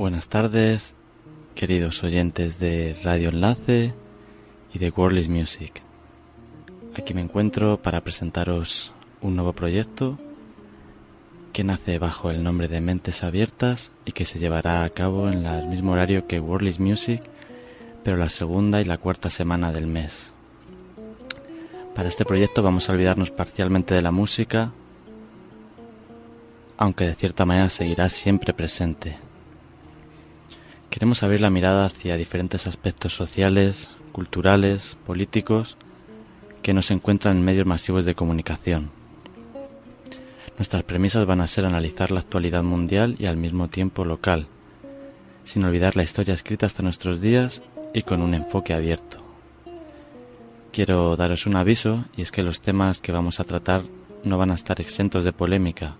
Buenas tardes, queridos oyentes de Radio Enlace y de World Music. Aquí me encuentro para presentaros un nuevo proyecto que nace bajo el nombre de Mentes Abiertas y que se llevará a cabo en el mismo horario que World Music, pero la segunda y la cuarta semana del mes. Para este proyecto vamos a olvidarnos parcialmente de la música, aunque de cierta manera seguirá siempre presente. Queremos abrir la mirada hacia diferentes aspectos sociales, culturales, políticos, que no se encuentran en medios masivos de comunicación. Nuestras premisas van a ser analizar la actualidad mundial y al mismo tiempo local, sin olvidar la historia escrita hasta nuestros días y con un enfoque abierto. Quiero daros un aviso y es que los temas que vamos a tratar no van a estar exentos de polémica.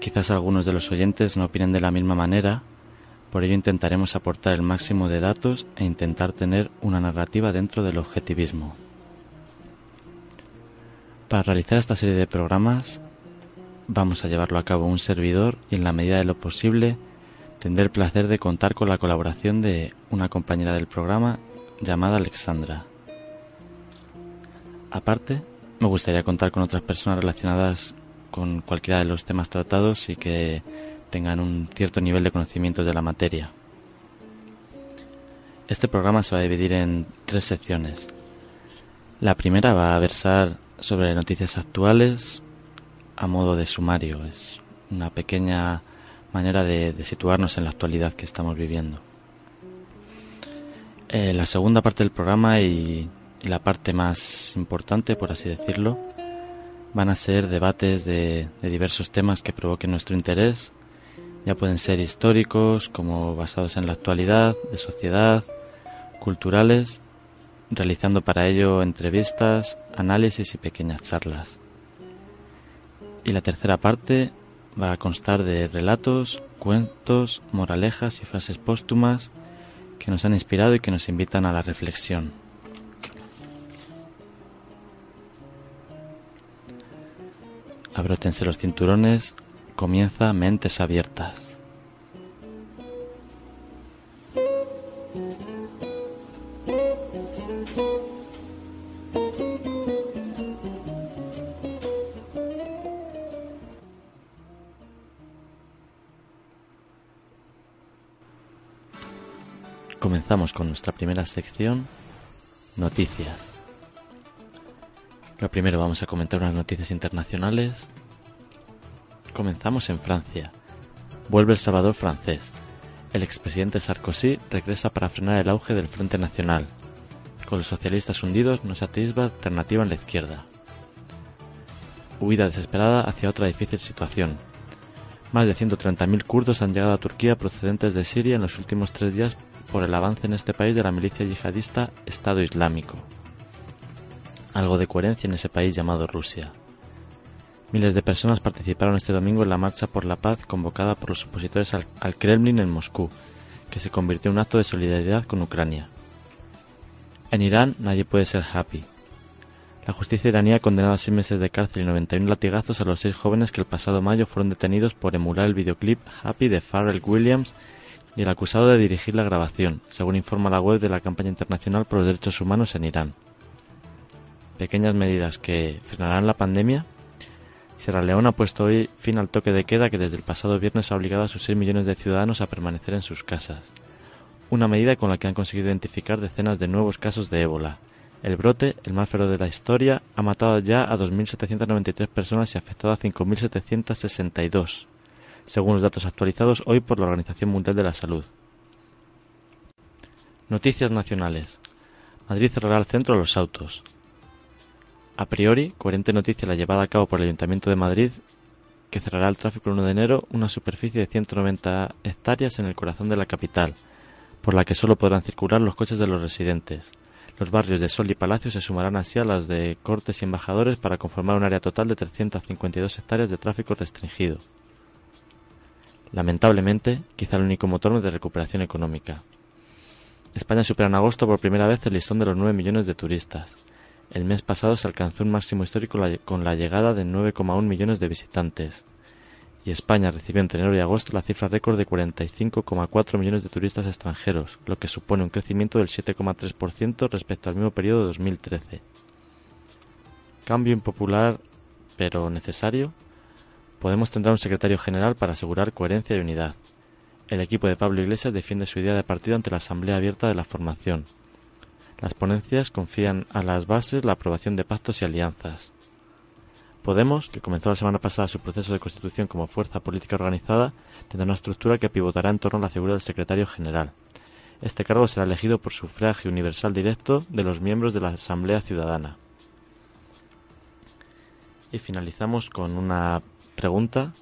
Quizás algunos de los oyentes no opinen de la misma manera por ello intentaremos aportar el máximo de datos e intentar tener una narrativa dentro del objetivismo. Para realizar esta serie de programas vamos a llevarlo a cabo un servidor y en la medida de lo posible tendré el placer de contar con la colaboración de una compañera del programa llamada Alexandra. Aparte, me gustaría contar con otras personas relacionadas con cualquiera de los temas tratados y que tengan un cierto nivel de conocimiento de la materia. Este programa se va a dividir en tres secciones. La primera va a versar sobre noticias actuales a modo de sumario. Es una pequeña manera de, situarnos en la actualidad que estamos viviendo. Eh, la segunda parte del programa y, la parte más importante, por así decirlo, van a ser debates de diversos temas que provoquen nuestro interés ya pueden ser históricos como basados en la actualidad, de sociedad, culturales, realizando para ello entrevistas, análisis y pequeñas charlas. Y la tercera parte va a constar de relatos, cuentos, moralejas y frases póstumas que nos han inspirado y que nos invitan a la reflexión. Abrótense los cinturones, Comienza Mentes Abiertas. Comenzamos con nuestra primera sección, noticias. Lo primero vamos a comentar unas noticias internacionales Comenzamos en Francia. Vuelve el Salvador francés. El expresidente Sarkozy regresa para frenar el auge del Frente Nacional. Con los socialistas hundidos no se atisba alternativa en la izquierda. Huida desesperada hacia otra difícil situación. Más de 130.000 kurdos han llegado a Turquía procedentes de Siria en los últimos tres días por el avance en este país de la milicia yihadista Estado Islámico. Algo de coherencia en ese país llamado Rusia. Miles de personas participaron este domingo en la Marcha por la Paz convocada por los opositores al, Kremlin en Moscú, que se convirtió en un acto de solidaridad con Ucrania. En Irán nadie puede ser happy. La justicia iraní ha condenado a seis meses de cárcel y 91 latigazos a los seis jóvenes que el pasado mayo fueron detenidos por emular el videoclip Happy de Pharrell Williams y el acusado de dirigir la grabación, según informa la web de la campaña internacional por los derechos humanos en Irán. Pequeñas medidas que frenarán la pandemia Sierra Leona ha puesto hoy fin al toque de queda que desde el pasado viernes ha obligado a sus 6 millones de ciudadanos a permanecer en sus casas. Una medida con la que han conseguido identificar decenas de nuevos casos de ébola. El brote, el más feroz de la historia, ha matado ya a 2.793 personas y afectado a 5.762, según los datos actualizados hoy por la Organización Mundial de la Salud. Noticias nacionales. Madrid cerrará el centro a los autos. A priori, coherente noticia la llevada a cabo por el Ayuntamiento de Madrid, que cerrará el tráfico el 1 de enero una superficie de 190 hectáreas en el corazón de la capital, por la que solo podrán circular los coches de los residentes. Los barrios de Sol y Palacio se sumarán así a las de Cortes y Embajadores para conformar un área total de 352 hectáreas de tráfico restringido. Lamentablemente, quizá el único motor de recuperación económica. España supera en agosto por primera vez el listón de los 9 millones de turistas. El mes pasado se alcanzó un máximo histórico con la llegada de 9,1 millones de visitantes. Y España recibió entre enero y agosto la cifra récord de 45,4 millones de turistas extranjeros, lo que supone un crecimiento del 7,3% respecto al mismo periodo de 2013. Cambio impopular, pero necesario. Podemos tener un secretario general para asegurar coherencia y unidad. El equipo de Pablo Iglesias defiende su idea de partido ante la Asamblea Abierta de la Formación. Las ponencias confían a las bases la aprobación de pactos y alianzas. Podemos, que comenzó la semana pasada su proceso de constitución como fuerza política organizada, tendrá una estructura que pivotará en torno a la figura del secretario general. Este cargo será elegido por sufragio universal directo de los miembros de la Asamblea Ciudadana. Y finalizamos con una pregunta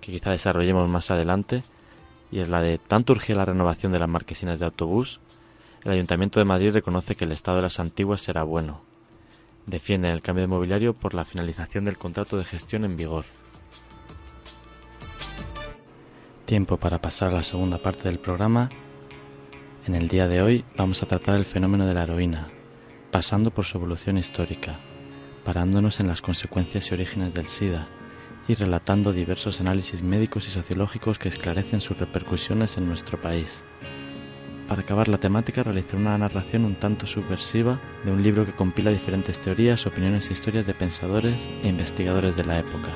que quizá desarrollemos más adelante, y es la de ¿tanto urgía la renovación de las marquesinas de autobús? El Ayuntamiento de Madrid reconoce que el estado de las antiguas será bueno. Defienden el cambio de mobiliario por la finalización del contrato de gestión en vigor. Tiempo para pasar a la segunda parte del programa. En el día de hoy vamos a tratar el fenómeno de la heroína, pasando por su evolución histórica, parándonos en las consecuencias y orígenes del SIDA y relatando diversos análisis médicos y sociológicos que esclarecen sus repercusiones en nuestro país para acabar la temática, realicé una narración un tanto subversiva de un libro que compila diferentes teorías, opiniones e historias de pensadores e investigadores de la época.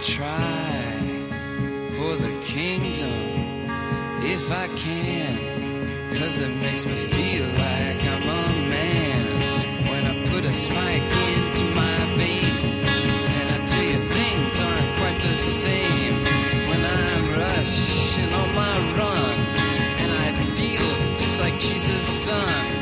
try for the kingdom if I can. Cause it makes me feel like I'm a man when I put a spike into my vein. And I tell you, things aren't quite the same when I'm rushing on my run. And I feel just like Jesus' son.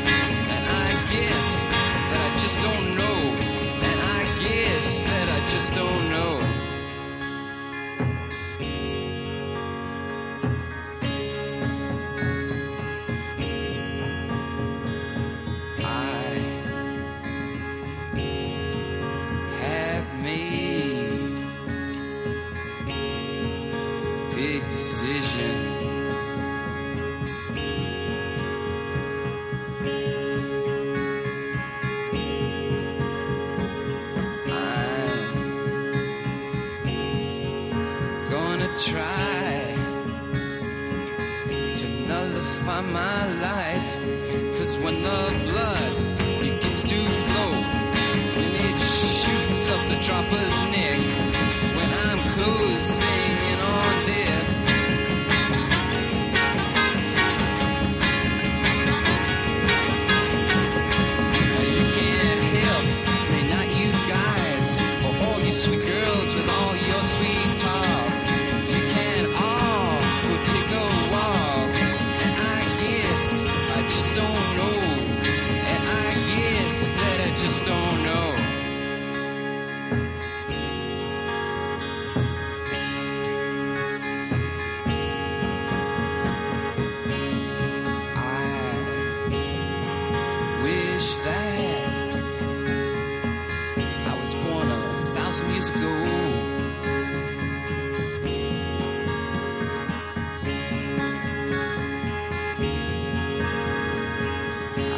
years ago.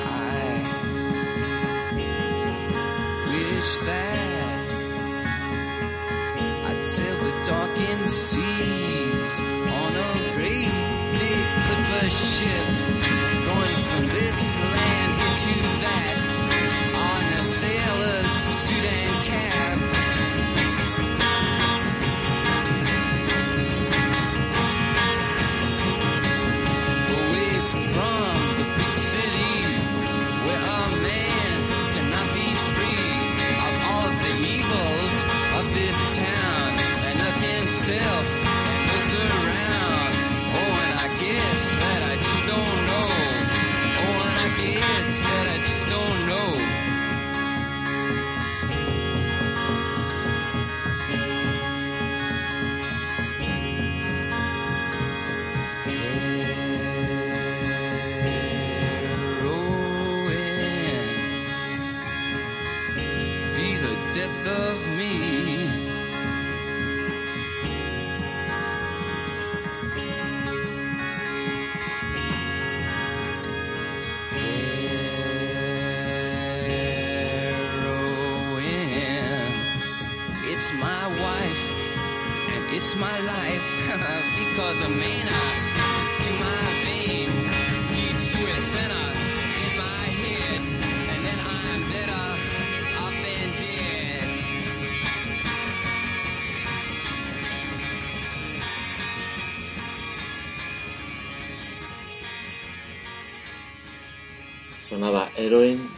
I wish that I'd sail the darkened seas on a great big clipper ship, going from this land here to that on a sailor's suit and cap.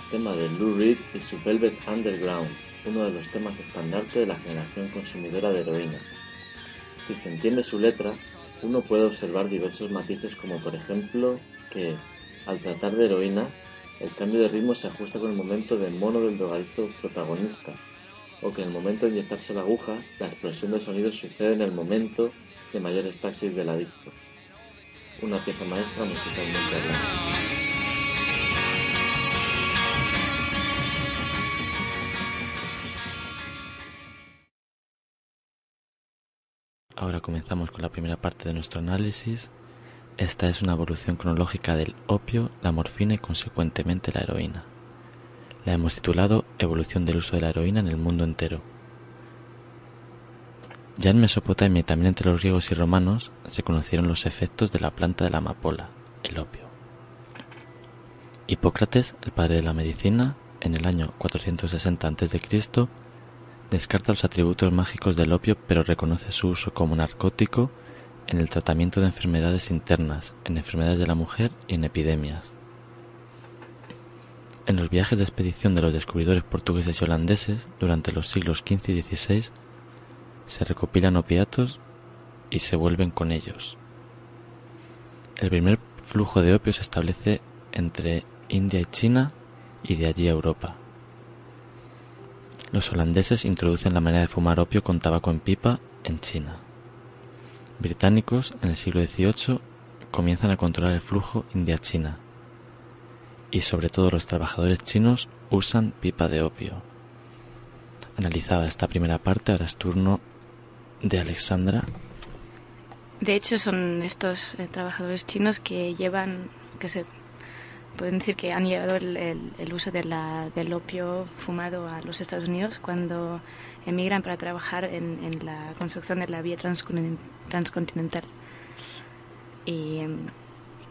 Tema de Lou Reed y su Velvet Underground, uno de los temas estandarte de la generación consumidora de heroína. Si se entiende su letra, uno puede observar diversos matices como por ejemplo que, al tratar de heroína, el cambio de ritmo se ajusta con el momento de mono del drogadicto protagonista, o que en el momento de inyectarse la aguja, la explosión de sonido sucede en el momento de mayor estaxis del adicto. Una pieza maestra musicalmente hablando. Ahora comenzamos con la primera parte de nuestro análisis. Esta es una evolución cronológica del opio, la morfina y consecuentemente la heroína. La hemos titulado Evolución del uso de la heroína en el mundo entero. Ya en Mesopotamia y también entre los griegos y romanos se conocieron los efectos de la planta de la amapola, el opio. Hipócrates, el padre de la medicina, en el año 460 a.C., Descarta los atributos mágicos del opio pero reconoce su uso como narcótico en el tratamiento de enfermedades internas, en enfermedades de la mujer y en epidemias. En los viajes de expedición de los descubridores portugueses y holandeses durante los siglos XV y XVI se recopilan opiatos y se vuelven con ellos. El primer flujo de opio se establece entre India y China y de allí a Europa. Los holandeses introducen la manera de fumar opio con tabaco en pipa en China. Británicos, en el siglo XVIII, comienzan a controlar el flujo India-China. Y sobre todo los trabajadores chinos usan pipa de opio. Analizada esta primera parte, ahora es turno de Alexandra. De hecho, son estos eh, trabajadores chinos que llevan, que se pueden decir que han llevado el, uso de la, del opio fumado a los Estados Unidos cuando emigran para trabajar en, la construcción de la vía transcontinental. Y em,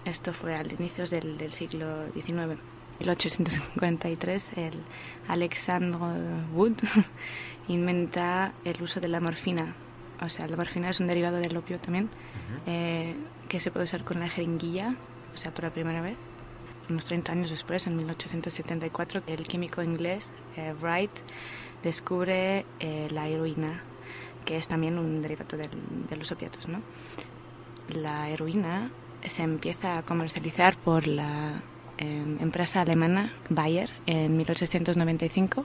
esto fue al inicio del, del siglo XIX. En 1843, el Alexandre Wood inventa el uso de la morfina. O sea, la morfina es un derivado del opio también, eh, que se puede usar con la jeringuilla, o sea, por la primera vez unos 30 años después, en 1874, el químico inglés eh, Wright descubre eh, la heroína, que es también un derivado de los opiatos. La heroína se empieza a comercializar por la em, empresa alemana Bayer en 1895.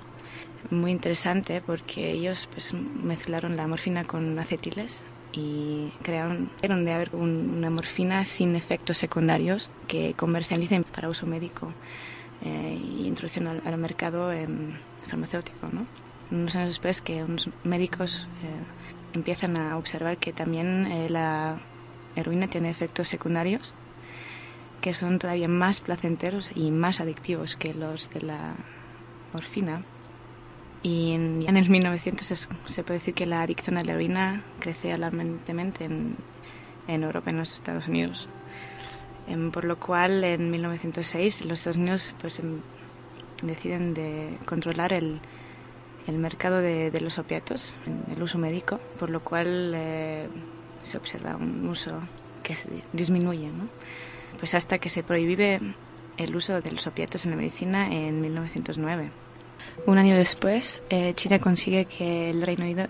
Muy interesante porque ellos pues, mezclaron la morfina con acetiles y crearon de haber una morfina sin efectos secundarios que comercialicen para uso médico eh, y introducción al, mercado farmacéutico. ¿no? Unos años después que unos médicos eh, empiezan a observar que también eh, la heroína tiene efectos secundarios que son todavía más placenteros y más adictivos que los de la morfina y en, en el 1900 se puede decir que la adicción a la heroína crece alarmantemente en, en Europa en los Estados Unidos. Em, por lo cual, en 1906, los Estados Unidos pues, em, deciden de controlar el, el mercado de, de, los opiatos, el uso médico, por lo cual eh, se observa un uso que se disminuye, ¿no? Pues hasta que se prohíbe el uso de los opiatos en la medicina en 1909. Un año después, eh, China consigue que el Reino Unido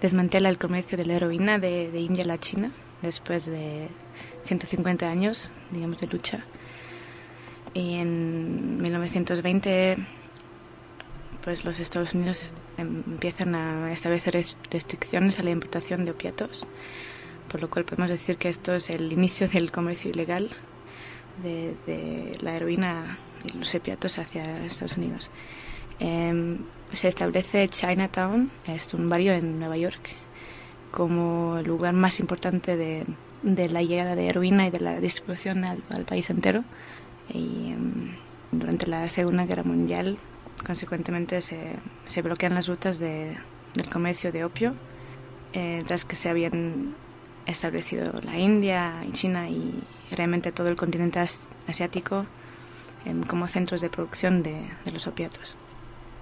desmantela el comercio de la heroína de, India a la China, después de 150 años, digamos, de lucha. Y en 1920, pues los Estados Unidos empiezan a establecer restricciones a la importación de opiatos, por lo cual podemos decir que esto es el inicio del comercio ilegal de, de la heroína y los opiatos hacia Estados Unidos. Em, se establece Chinatown, es un barrio en Nueva York, como el lugar más importante de, la llegada de heroína y de la distribución al, país entero. Y em, durante la Segunda Guerra Mundial, consecuentemente, se, bloquean las rutas de, del comercio de opio, eh, tras que se habían establecido la India y China y realmente todo el continente asiático em, como centros de producción de, los opiatos.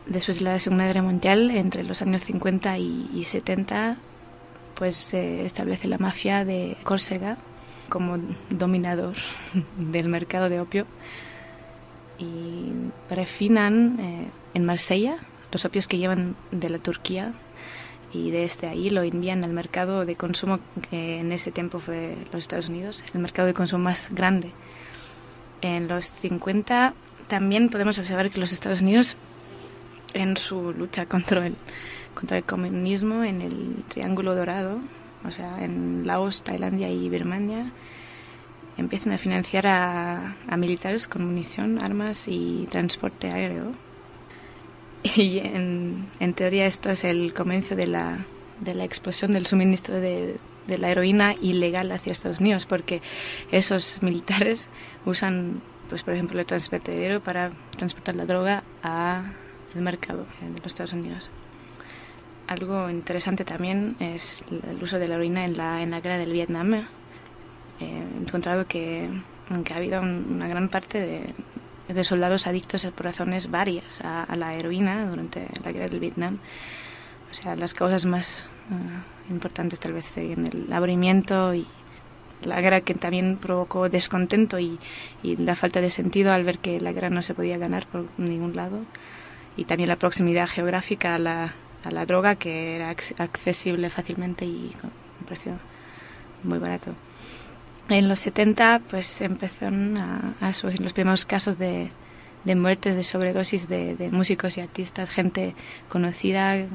Después de la Segunda Guerra Mundial, entre los años 50 y, y 70, pues se establece la mafia de Córcega como dominador del mercado de opio y refinan eh, en Marsella los opios que llevan de la Turquía y desde ahí lo envían al mercado de consumo que en ese tiempo fue los Estados Unidos, el mercado de consumo más grande. En los 50 también podemos observar que los Estados Unidos en su lucha contra el, contra el comunismo en el Triángulo Dorado, o sea, en Laos, Tailandia y Birmania, empiezan a financiar a, militares con munición, armas y transporte aéreo. Y en, teoría esto es el comienzo de la, de la explosión del suministro de, de la heroína ilegal hacia Estados Unidos, porque esos militares usan, pues por ejemplo, el transporte aéreo para transportar la droga al mercado de los Estados Unidos. Algo interesante también es el uso de la heroína en la, en la guerra del Vietnam, he encontrado que, ha habido una gran parte de, soldados adictos por razones varias a, la heroína durante la guerra del Vietnam. O sea, las causas más eh, importantes tal vez serían el abrimiento y la guerra que también provocó descontento y, la falta de sentido al ver que la guerra no se podía ganar por ningún lado. Y también la proximidad geográfica a la, a la droga que era accesible fácilmente y con un precio muy barato. En los 70 pues empezaron a, surgir los primeros casos de, de muertes de sobredosis de, músicos y artistas, gente conocida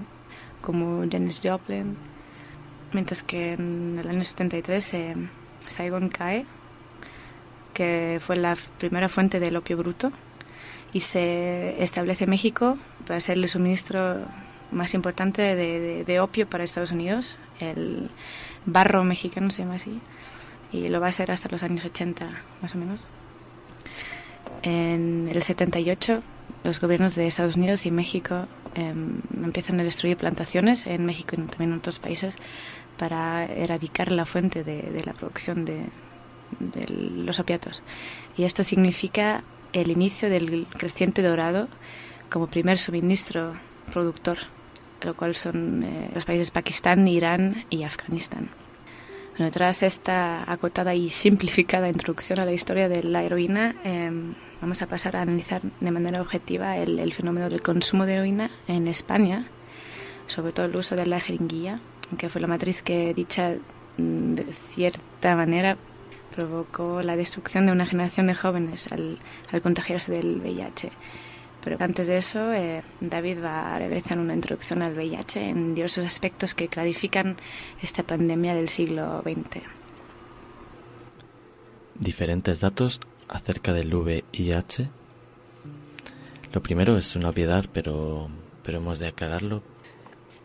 como Dennis Joplin, mientras que en el año 73 eh, Saigon cae, que fue la primera fuente del opio bruto, y se establece México para ser el suministro más importante de, de opio para Estados Unidos, el barro mexicano se llama así y lo va a ser hasta los años 80 más o menos. En el 78 los gobiernos de Estados Unidos y México em, empiezan a destruir plantaciones en México y también en otros países para erradicar la fuente de, la producción de, de, los opiatos. Y esto significa el inicio del creciente dorado como primer suministro productor, lo cual son eh, los países Pakistán, Irán y Afganistán. Tras esta acotada y simplificada introducción a la historia de la heroína, em, vamos a pasar a analizar de manera objetiva el, fenómeno del consumo de heroína en España, sobre todo el uso de la jeringuilla, que fue la matriz que dicha mm, de cierta manera provocó la destrucción de una generación de jóvenes al, contagiarse del VIH. Pero antes de eso, eh, David va a realizar una introducción al VIH en diversos aspectos que clarifican esta pandemia del siglo XX. Diferentes datos acerca del VIH. Lo primero es una obviedad, pero, pero hemos de aclararlo.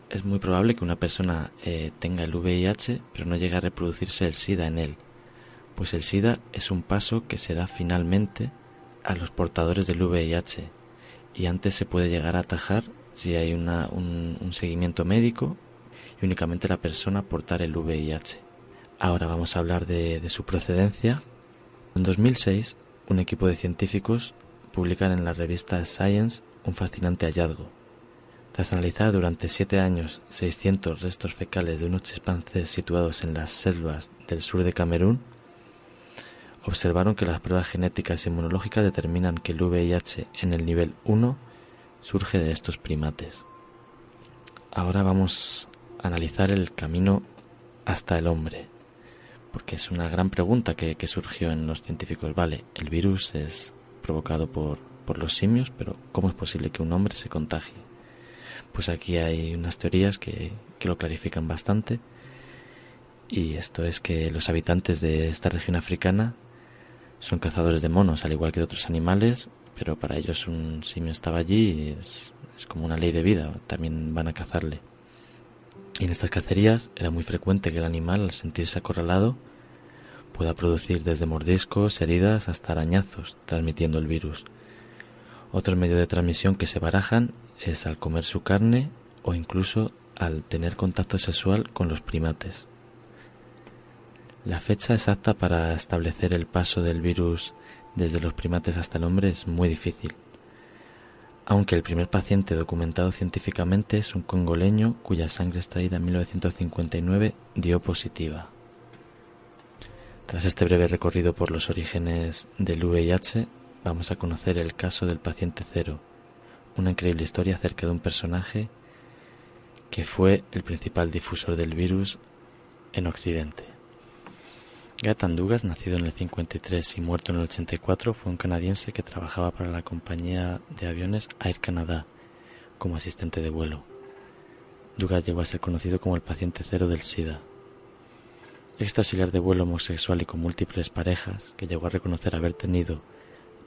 Es muy probable que una persona eh, tenga el VIH, pero no llegue a reproducirse el SIDA en él, pues el SIDA es un paso que se da finalmente a los portadores del VIH y antes se puede llegar a atajar si hay un, seguimiento médico y únicamente la persona portar el VIH. Ahora vamos a hablar de, de su procedencia. En 2006, un equipo de científicos publican en la revista Science un fascinante hallazgo. Tras analizar durante siete años 600 restos fecales de unos chimpancés situados en las selvas del sur de Camerún, observaron que las pruebas genéticas y inmunológicas determinan que el VIH en el nivel 1 surge de estos primates. Ahora vamos a analizar el camino hasta el hombre, porque es una gran pregunta que, surgió en los científicos. Vale, el virus es provocado por, por los simios, pero ¿cómo es posible que un hombre se contagie? Pues aquí hay unas teorías que, que lo clarifican bastante. Y esto es que los habitantes de esta región africana son cazadores de monos, al igual que de otros animales, pero para ellos un simio estaba allí y es, como una ley de vida, también van a cazarle. Y en estas cacerías era muy frecuente que el animal, al sentirse acorralado, pueda producir desde mordiscos, heridas hasta arañazos, transmitiendo el virus. Otro medio de transmisión que se barajan es al comer su carne o incluso al tener contacto sexual con los primates. La fecha exacta para establecer el paso del virus desde los primates hasta el hombre es muy difícil, aunque el primer paciente documentado científicamente es un congoleño cuya sangre extraída en 1959 dio positiva. Tras este breve recorrido por los orígenes del VIH, vamos a conocer el caso del paciente cero, una increíble historia acerca de un personaje que fue el principal difusor del virus en Occidente. Gatan Dugas, nacido en el 53 y muerto en el 84, fue un canadiense que trabajaba para la compañía de aviones Air Canada como asistente de vuelo. Dugas llegó a ser conocido como el paciente cero del SIDA, este auxiliar de vuelo homosexual y con múltiples parejas, que llegó a reconocer haber tenido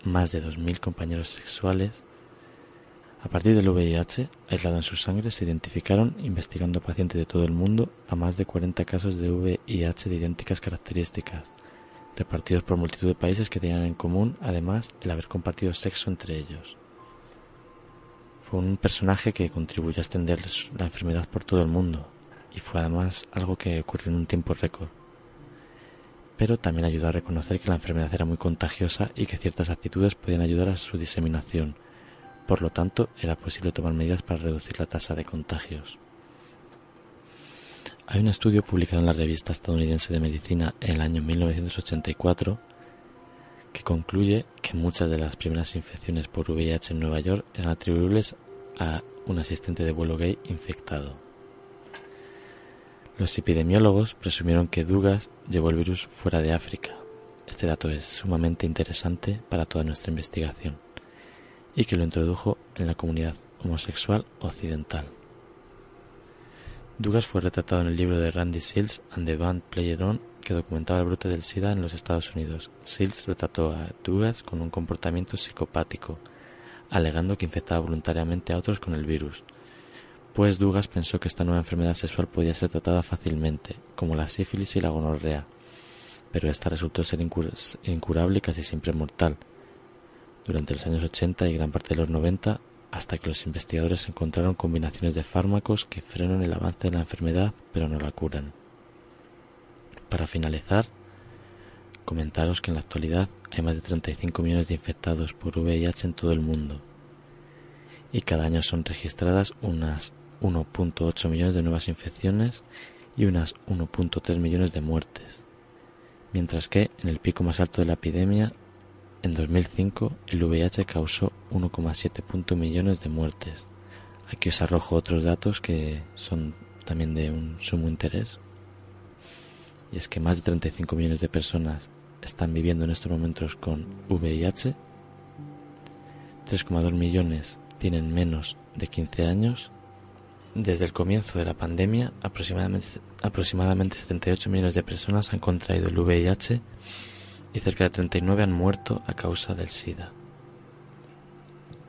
más de 2.000 compañeros sexuales, a partir del VIH, aislado en su sangre, se identificaron, investigando pacientes de todo el mundo, a más de 40 casos de VIH de idénticas características, repartidos por multitud de países que tenían en común, además, el haber compartido sexo entre ellos. Fue un personaje que contribuyó a extender la enfermedad por todo el mundo, y fue además algo que ocurrió en un tiempo récord pero también ayudó a reconocer que la enfermedad era muy contagiosa y que ciertas actitudes podían ayudar a su diseminación. Por lo tanto, era posible tomar medidas para reducir la tasa de contagios. Hay un estudio publicado en la revista estadounidense de medicina en el año 1984 que concluye que muchas de las primeras infecciones por VIH en Nueva York eran atribuibles a un asistente de vuelo gay infectado. Los epidemiólogos presumieron que Dugas llevó el virus fuera de África. Este dato es sumamente interesante para toda nuestra investigación y que lo introdujo en la comunidad homosexual occidental. Dugas fue retratado en el libro de Randy Seals and the Band Player On que documentaba el brote del SIDA en los Estados Unidos. Seals retrató a Dugas con un comportamiento psicopático, alegando que infectaba voluntariamente a otros con el virus pues Dugas pensó que esta nueva enfermedad sexual podía ser tratada fácilmente, como la sífilis y la gonorrea, pero esta resultó ser incurable y casi siempre mortal. Durante los años 80 y gran parte de los 90, hasta que los investigadores encontraron combinaciones de fármacos que frenan el avance de la enfermedad pero no la curan. Para finalizar, comentaros que en la actualidad hay más de 35 millones de infectados por VIH en todo el mundo y cada año son registradas unas 1.8 millones de nuevas infecciones y unas 1.3 millones de muertes, mientras que en el pico más alto de la epidemia, en 2005, el VIH causó 1,7 millones de muertes. Aquí os arrojo otros datos que son también de un sumo interés. Y es que más de 35 millones de personas están viviendo en estos momentos con VIH, 3,2 millones tienen menos de 15 años desde el comienzo de la pandemia, aproximadamente, aproximadamente 78 millones de personas han contraído el VIH y cerca de 39 han muerto a causa del SIDA.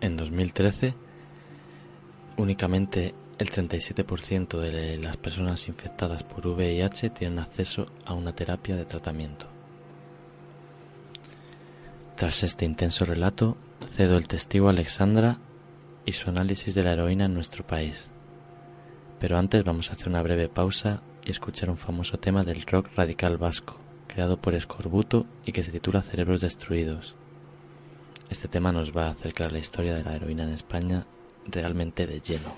En 2013, únicamente el 37% de las personas infectadas por VIH tienen acceso a una terapia de tratamiento. Tras este intenso relato, cedo el testigo a Alexandra y su análisis de la heroína en nuestro país. Pero antes vamos a hacer una breve pausa y escuchar un famoso tema del rock radical vasco, creado por Escorbuto y que se titula Cerebros Destruidos. Este tema nos va a acercar la historia de la heroína en España realmente de lleno.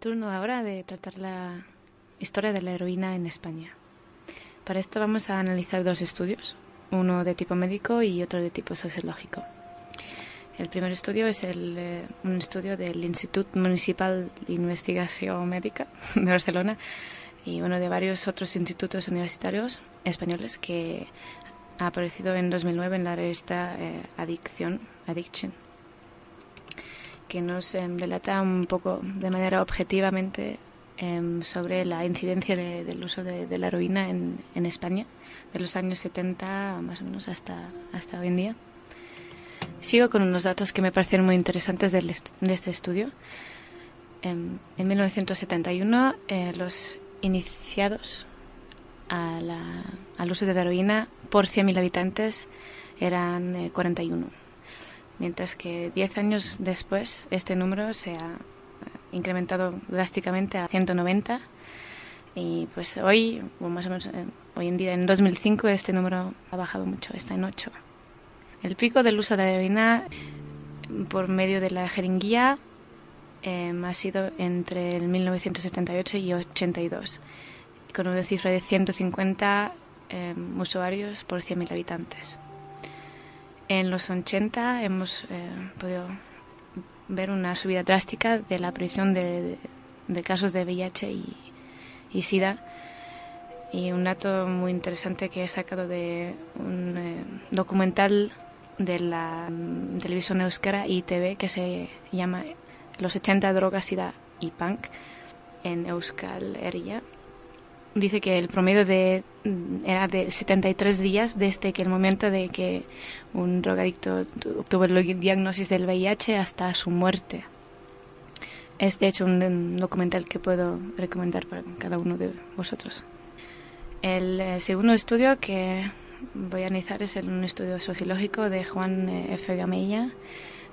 Turno ahora de tratar la historia de la heroína en España. Para esto vamos a analizar dos estudios, uno de tipo médico y otro de tipo sociológico. El primer estudio es el, eh, un estudio del Institut Municipal de Investigación Médica de Barcelona y uno de varios otros institutos universitarios españoles que ha aparecido en 2009 en la revista eh, Adicción, Addiction que nos em, relata un poco de manera objetivamente em, sobre la incidencia de- del uso de, de la heroína en, en España, de los años 70 más o menos hasta, hasta hoy en día. Sigo con unos datos que me parecieron muy interesantes est- de este estudio. Em, en 1971, eh, los iniciados a al uso de la heroína por 100.000 habitantes eran eh, 41 mientras que 10 años después este número se ha eh, incrementado drásticamente a 190 y pues hoy, o más o menos eh, hoy en día, en 2005, este número ha bajado mucho, está en 8. El pico del uso de la heroína por medio de la jeringuilla eh, ha sido entre el 1978 y 82, con una cifra de 150 eh, usuarios por 100.000 habitantes. En los 80 hemos eh, podido ver una subida drástica de la aparición de, casos de VIH y, y SIDA. Y un dato muy interesante que he sacado de un eh, documental de la mm, televisión euskera ITV que se llama Los 80 drogas, SIDA y punk en Euskal Herria dice que el promedio de mm, era de 73 días desde que el momento de que un drogadicto tu- obtuvo el diagnóstico del VIH hasta su muerte. Es de hecho un, documental que puedo recomendar para cada uno de vosotros. El eh, segundo estudio que voy a analizar es un estudio sociológico de Juan eh, F. Gamella,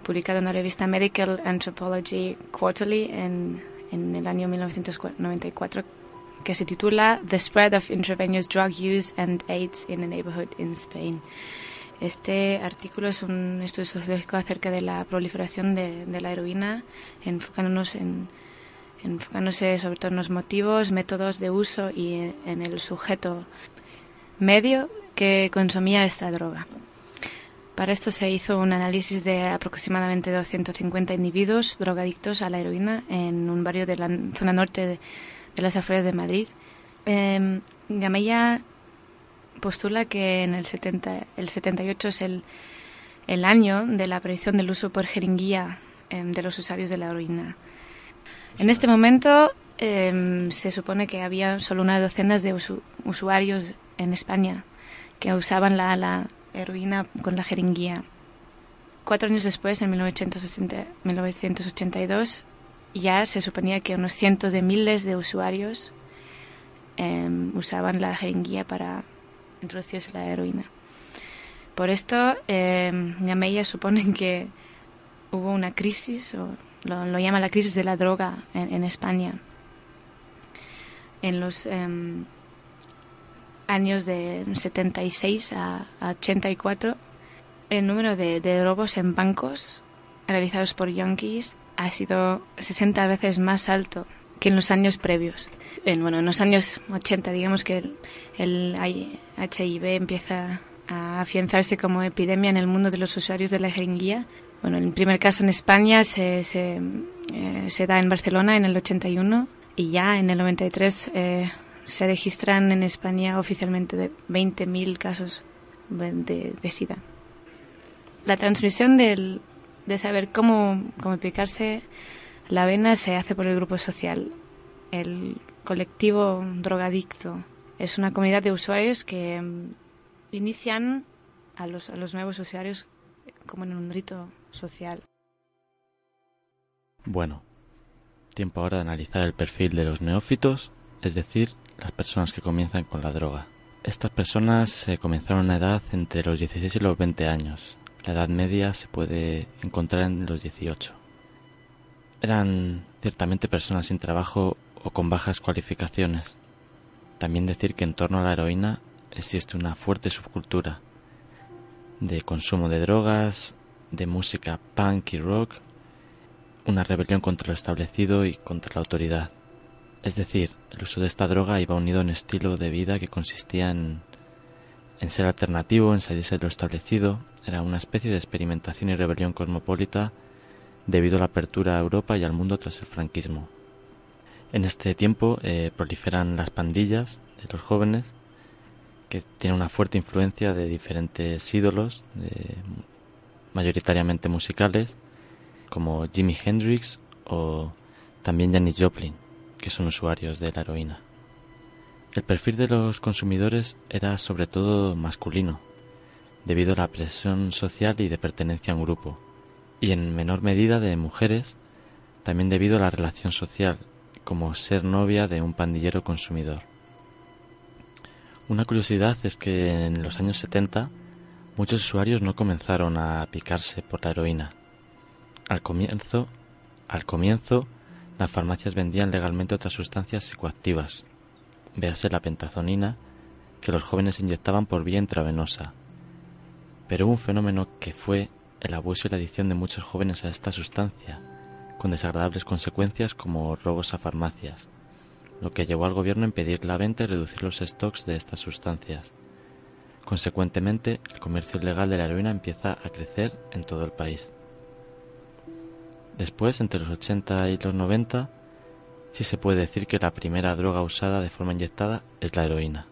publicado en la revista Medical Anthropology Quarterly en, en el año 1994 que se titula The Spread of Intravenous Drug Use and AIDS in a Neighborhood in Spain. Este artículo es un estudio sociológico acerca de la proliferación de, la heroína, enfocándonos en, enfocándose sobre todo en los motivos, métodos de uso y en el sujeto medio que consumía esta droga. Para esto se hizo un análisis de aproximadamente 250 individuos drogadictos a la heroína en un barrio de la zona norte de, de las afueras de Madrid. Eh, Gamella postula que en el, 70, el 78 es el, el año de la aparición del uso por jeringuilla eh, de los usuarios de la heroína. En este momento eh, se supone que había solo una docena de usu usuarios en España que usaban la, la heroína con la jeringuilla. Cuatro años después, en 1980, 1982, ya se suponía que unos cientos de miles de usuarios eh, usaban la jeringuilla para introducirse la heroína. Por esto, eh, Gamella supone que hubo una crisis, o lo, lo, llama la crisis de la droga en, España, en los eh, años de 76 a, a 84 el número de, de robos en bancos realizados por yonkis ha sido 60 veces más alto que en los años previos. En, bueno, en los años 80, digamos que el, el HIV empieza a afianzarse como epidemia en el mundo de los usuarios de la jeringuilla. Bueno, el primer caso en España se, se, eh, se da en Barcelona en el 81 y ya en el 93 eh, se registran en España oficialmente de 20.000 casos de, de SIDA. La transmisión del, de saber cómo, cómo picarse la vena se hace por el grupo social. El colectivo drogadicto es una comunidad de usuarios que mm, inician a los, a los nuevos usuarios como en un rito social. Bueno, tiempo ahora de analizar el perfil de los neófitos, es decir, las personas que comienzan con la droga. Estas personas eh, comenzaron a edad entre los 16 y los 20 años. La edad media se puede encontrar en los 18. Eran ciertamente personas sin trabajo o con bajas cualificaciones. También decir que en torno a la heroína existe una fuerte subcultura de consumo de drogas, de música punk y rock, una rebelión contra lo establecido y contra la autoridad. Es decir, el uso de esta droga iba unido a un estilo de vida que consistía en, en ser alternativo, en salirse de lo establecido, era una especie de experimentación y rebelión cosmopolita debido a la apertura a Europa y al mundo tras el franquismo. En este tiempo eh, proliferan las pandillas de los jóvenes que tienen una fuerte influencia de diferentes ídolos, mayoritariamente musicales, como Jimi Hendrix o también Janis Joplin, que son usuarios de la heroína. El perfil de los consumidores era sobre todo masculino, debido a la presión social y de pertenencia a un grupo, y en menor medida de mujeres, también debido a la relación social, como ser novia de un pandillero consumidor. Una curiosidad es que en los años 70 muchos usuarios no comenzaron a picarse por la heroína. Al comienzo, las farmacias vendían legalmente otras sustancias psicoactivas, véase la pentazonina, que los jóvenes inyectaban por vía intravenosa. Pero hubo un fenómeno que fue el abuso y la adicción de muchos jóvenes a esta sustancia, con desagradables consecuencias como robos a farmacias, lo que llevó al gobierno a impedir la venta y reducir los stocks de estas sustancias. Consecuentemente, el comercio ilegal de la heroína empieza a crecer en todo el país. Después, entre los 80 y los 90, sí se puede decir que la primera droga usada de forma inyectada es la heroína.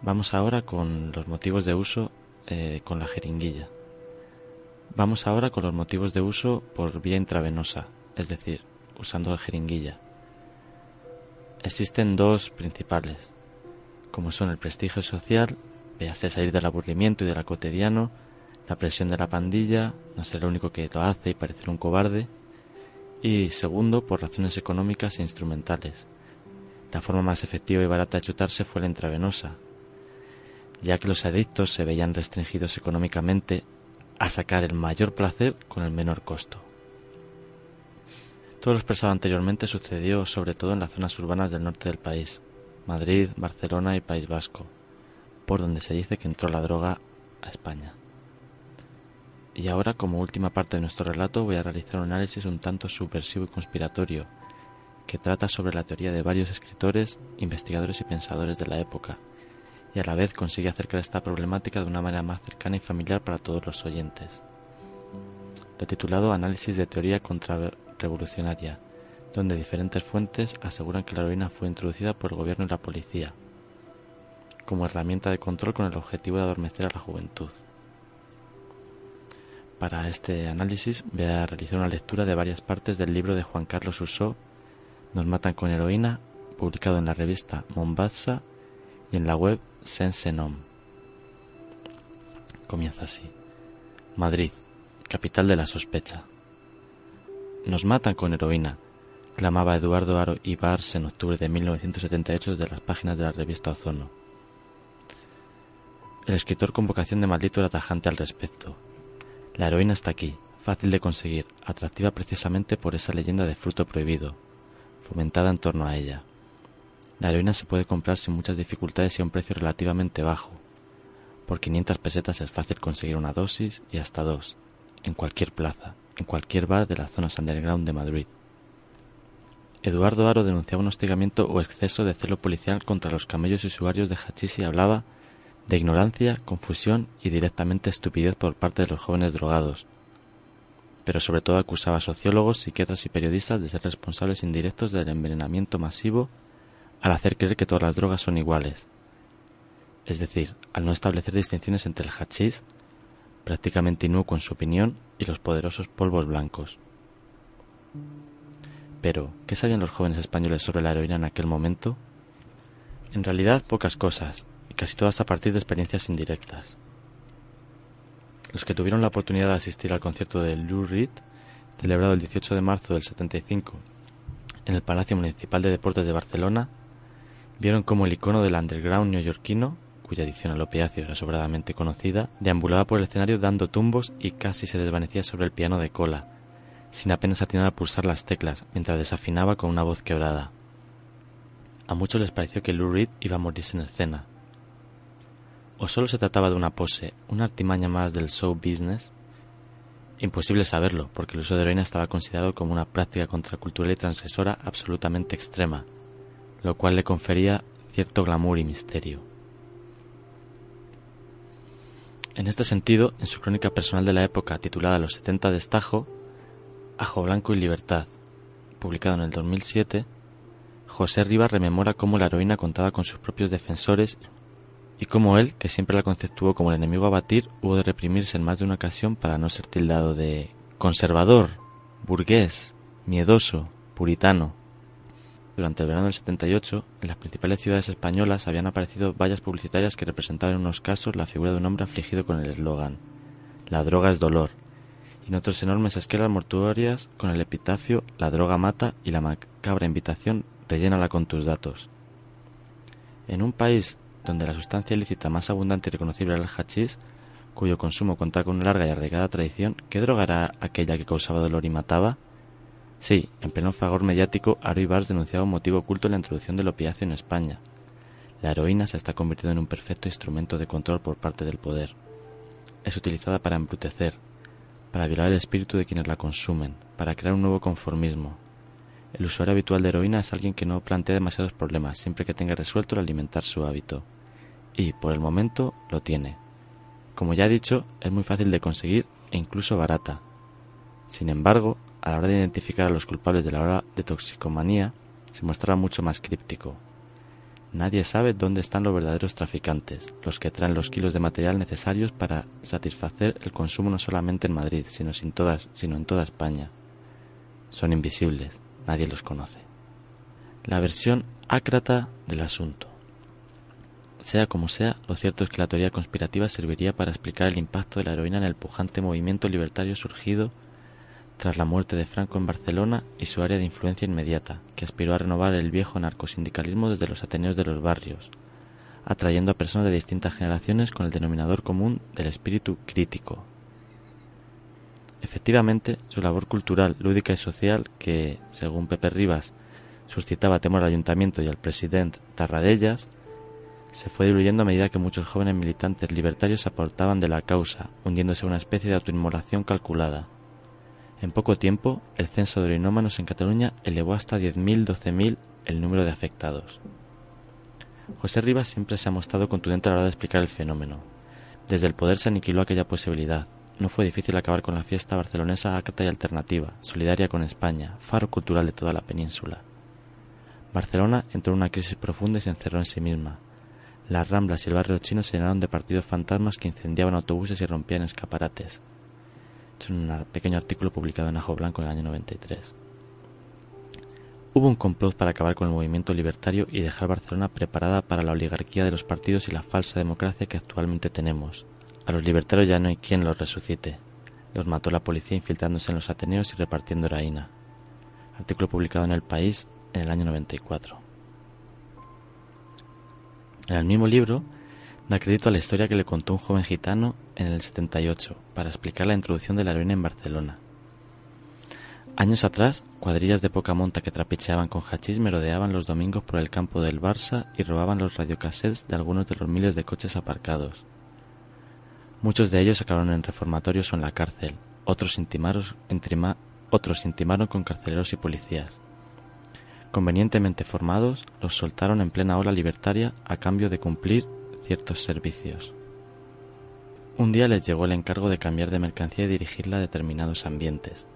Vamos ahora con los motivos de uso eh, con la jeringuilla. Vamos ahora con los motivos de uso por vía intravenosa, es decir, usando la jeringuilla. Existen dos principales, como son el prestigio social, véase salir del aburrimiento y del cotidiano, la presión de la pandilla, no ser el único que lo hace y parecer un cobarde, y segundo, por razones económicas e instrumentales. La forma más efectiva y barata de chutarse fue la intravenosa, ya que los adictos se veían restringidos económicamente a sacar el mayor placer con el menor costo. Todo lo expresado anteriormente sucedió sobre todo en las zonas urbanas del norte del país, Madrid, Barcelona y País Vasco, por donde se dice que entró la droga a España. Y ahora, como última parte de nuestro relato, voy a realizar un análisis un tanto subversivo y conspiratorio, que trata sobre la teoría de varios escritores, investigadores y pensadores de la época, y a la vez consigue acercar esta problemática de una manera más cercana y familiar para todos los oyentes. Lo titulado Análisis de teoría contrarrevolucionaria, donde diferentes fuentes aseguran que la heroína fue introducida por el gobierno y la policía, como herramienta de control con el objetivo de adormecer a la juventud. Para este análisis voy a realizar una lectura de varias partes del libro de Juan Carlos Usó, Nos matan con heroína, publicado en la revista Mombasa y en la web Sensenom. Comienza así. Madrid, capital de la sospecha. Nos matan con heroína, clamaba Eduardo Aro Ibars en octubre de 1978 desde las páginas de la revista Ozono. El escritor con vocación de maldito era tajante al respecto. La heroína está aquí, fácil de conseguir, atractiva precisamente por esa leyenda de fruto prohibido, fomentada en torno a ella. La heroína se puede comprar sin muchas dificultades y a un precio relativamente bajo. Por 500 pesetas es fácil conseguir una dosis y hasta dos, en cualquier plaza, en cualquier bar de las zonas underground de Madrid. Eduardo Aro denunciaba un hostigamiento o exceso de celo policial contra los camellos y usuarios de hachís y hablaba de ignorancia, confusión y directamente estupidez por parte de los jóvenes drogados. Pero sobre todo acusaba a sociólogos, psiquiatras y periodistas de ser responsables indirectos del envenenamiento masivo al hacer creer que todas las drogas son iguales. Es decir, al no establecer distinciones entre el hachís, prácticamente inocuo en su opinión, y los poderosos polvos blancos. Pero, ¿qué sabían los jóvenes españoles sobre la heroína en aquel momento? En realidad, pocas cosas, casi todas a partir de experiencias indirectas. Los que tuvieron la oportunidad de asistir al concierto de Lou Reed, celebrado el 18 de marzo del 75 en el Palacio Municipal de Deportes de Barcelona, vieron como el icono del underground neoyorquino, cuya adicción al opiáceo era sobradamente conocida, deambulaba por el escenario dando tumbos y casi se desvanecía sobre el piano de cola, sin apenas atinar a pulsar las teclas, mientras desafinaba con una voz quebrada. A muchos les pareció que Lou Reed iba a morirse en escena. ¿O solo se trataba de una pose, una artimaña más del show business? Imposible saberlo, porque el uso de heroína estaba considerado como una práctica contracultural y transgresora absolutamente extrema, lo cual le confería cierto glamour y misterio. En este sentido, en su crónica personal de la época titulada Los 70 de Estajo, Ajo Blanco y Libertad, publicado en el 2007, José Rivas rememora cómo la heroína contaba con sus propios defensores y cómo él, que siempre la conceptuó como el enemigo a batir, hubo de reprimirse en más de una ocasión para no ser tildado de conservador, burgués, miedoso, puritano. Durante el verano del 78, en las principales ciudades españolas habían aparecido vallas publicitarias que representaban en unos casos la figura de un hombre afligido con el eslogan La droga es dolor, y en otros enormes esquelas mortuorias con el epitafio La droga mata y la macabra invitación rellénala con tus datos. En un país donde la sustancia ilícita más abundante y reconocible era el hachís, cuyo consumo contaba con una larga y arraigada tradición, ¿qué droga era aquella que causaba dolor y mataba? Sí, en pleno fragor mediático, Aro Bars denunciaba un motivo oculto en la introducción del opiáceo en España. La heroína se está convirtiendo en un perfecto instrumento de control por parte del poder. Es utilizada para embrutecer, para violar el espíritu de quienes la consumen, para crear un nuevo conformismo, el usuario habitual de heroína es alguien que no plantea demasiados problemas siempre que tenga resuelto el alimentar su hábito. Y, por el momento, lo tiene. Como ya he dicho, es muy fácil de conseguir e incluso barata. Sin embargo, a la hora de identificar a los culpables de la hora de toxicomanía, se muestra mucho más críptico. Nadie sabe dónde están los verdaderos traficantes, los que traen los kilos de material necesarios para satisfacer el consumo no solamente en Madrid, sino, sino en toda España. Son invisibles nadie los conoce. La versión ácrata del asunto. Sea como sea, lo cierto es que la teoría conspirativa serviría para explicar el impacto de la heroína en el pujante movimiento libertario surgido tras la muerte de Franco en Barcelona y su área de influencia inmediata, que aspiró a renovar el viejo narcosindicalismo desde los ateneos de los barrios, atrayendo a personas de distintas generaciones con el denominador común del espíritu crítico, Efectivamente, su labor cultural, lúdica y social, que, según Pepe Rivas, suscitaba temor al ayuntamiento y al presidente Tarradellas, se fue diluyendo a medida que muchos jóvenes militantes libertarios se aportaban de la causa, hundiéndose en una especie de autoinmolación calculada. En poco tiempo, el censo de orinómanos en Cataluña elevó hasta 10.000, 12.000 el número de afectados. José Rivas siempre se ha mostrado contundente a la hora de explicar el fenómeno. Desde el poder se aniquiló aquella posibilidad, no fue difícil acabar con la fiesta barcelonesa acta y alternativa, solidaria con España, faro cultural de toda la península. Barcelona entró en una crisis profunda y se encerró en sí misma. Las ramblas y el barrio chino se llenaron de partidos fantasmas que incendiaban autobuses y rompían escaparates. Es un pequeño artículo publicado en Ajo Blanco en el año 93. Hubo un complot para acabar con el movimiento libertario y dejar Barcelona preparada para la oligarquía de los partidos y la falsa democracia que actualmente tenemos, a los libertarios ya no hay quien los resucite. Los mató la policía infiltrándose en los Ateneos y repartiendo heroína. Artículo publicado en El País en el año 94. En el mismo libro da crédito a la historia que le contó un joven gitano en el 78 para explicar la introducción de la heroína en Barcelona. Años atrás, cuadrillas de poca monta que trapicheaban con hachís merodeaban los domingos por el campo del Barça y robaban los radiocassettes de algunos de los miles de coches aparcados. Muchos de ellos acabaron en reformatorios o en la cárcel, otros otros intimaron con carceleros y policías. Convenientemente formados, los soltaron en plena ola libertaria a cambio de cumplir ciertos servicios. Un día les llegó el encargo de cambiar de mercancía y dirigirla a determinados ambientes.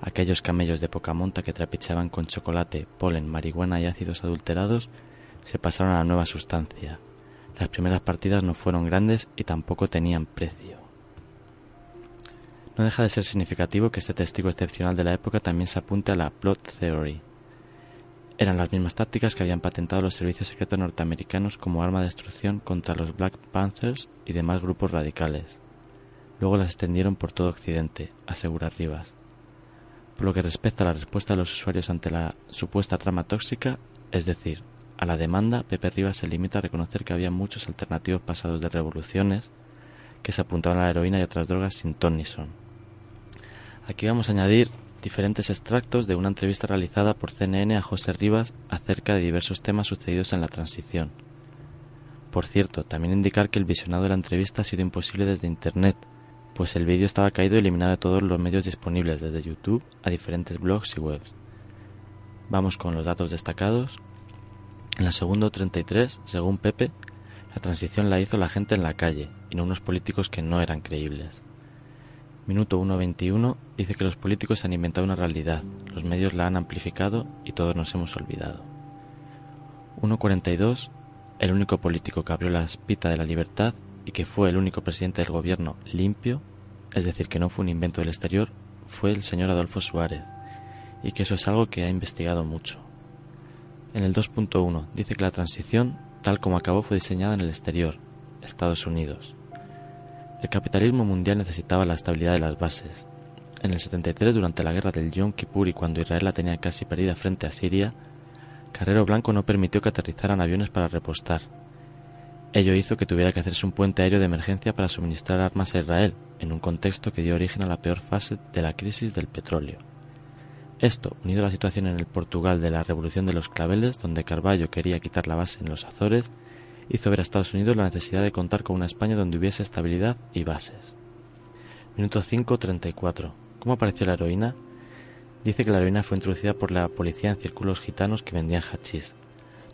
Aquellos camellos de poca monta que trapicheaban con chocolate, polen, marihuana y ácidos adulterados se pasaron a la nueva sustancia. Las primeras partidas no fueron grandes y tampoco tenían precio. No deja de ser significativo que este testigo excepcional de la época también se apunte a la plot theory. Eran las mismas tácticas que habían patentado los servicios secretos norteamericanos como arma de destrucción contra los Black Panthers y demás grupos radicales. Luego las extendieron por todo Occidente, asegura Rivas. Por lo que respecta a la respuesta de los usuarios ante la supuesta trama tóxica, es decir, a la demanda, Pepe Rivas se limita a reconocer que había muchos alternativos pasados de revoluciones que se apuntaban a la heroína y otras drogas sin ton ni son. Aquí vamos a añadir diferentes extractos de una entrevista realizada por CNN a José Rivas acerca de diversos temas sucedidos en la transición. Por cierto, también indicar que el visionado de la entrevista ha sido imposible desde Internet, pues el vídeo estaba caído y eliminado de todos los medios disponibles, desde YouTube a diferentes blogs y webs. Vamos con los datos destacados. En la segunda 33, según Pepe, la transición la hizo la gente en la calle y no unos políticos que no eran creíbles. Minuto 1.21 dice que los políticos han inventado una realidad, los medios la han amplificado y todos nos hemos olvidado. 1.42 el único político que abrió la espita de la libertad y que fue el único presidente del gobierno limpio, es decir, que no fue un invento del exterior, fue el señor Adolfo Suárez, y que eso es algo que ha investigado mucho. En el 2.1 dice que la transición, tal como acabó, fue diseñada en el exterior, Estados Unidos. El capitalismo mundial necesitaba la estabilidad de las bases. En el 73, durante la guerra del Yom Kippur y cuando Israel la tenía casi perdida frente a Siria, Carrero Blanco no permitió que aterrizaran aviones para repostar. Ello hizo que tuviera que hacerse un puente aéreo de emergencia para suministrar armas a Israel, en un contexto que dio origen a la peor fase de la crisis del petróleo. Esto, unido a la situación en el Portugal de la Revolución de los Claveles, donde Carballo quería quitar la base en los Azores, hizo ver a Estados Unidos la necesidad de contar con una España donde hubiese estabilidad y bases. Minuto 5.34. ¿Cómo apareció la heroína? Dice que la heroína fue introducida por la policía en círculos gitanos que vendían hachís.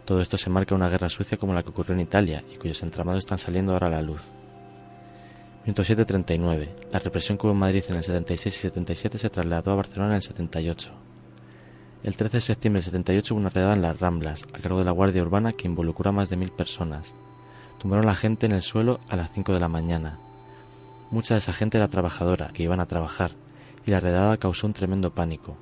Todo esto se marca una guerra sucia como la que ocurrió en Italia y cuyos entramados están saliendo ahora a la luz. Minuto 7.39. La represión que hubo en Madrid en el 76 y 77 se trasladó a Barcelona en el 78. El 13 de septiembre del 78 hubo una redada en las Ramblas, a cargo de la Guardia Urbana que involucró a más de mil personas. Tumbaron a la gente en el suelo a las 5 de la mañana. Mucha de esa gente era trabajadora, que iban a trabajar, y la redada causó un tremendo pánico.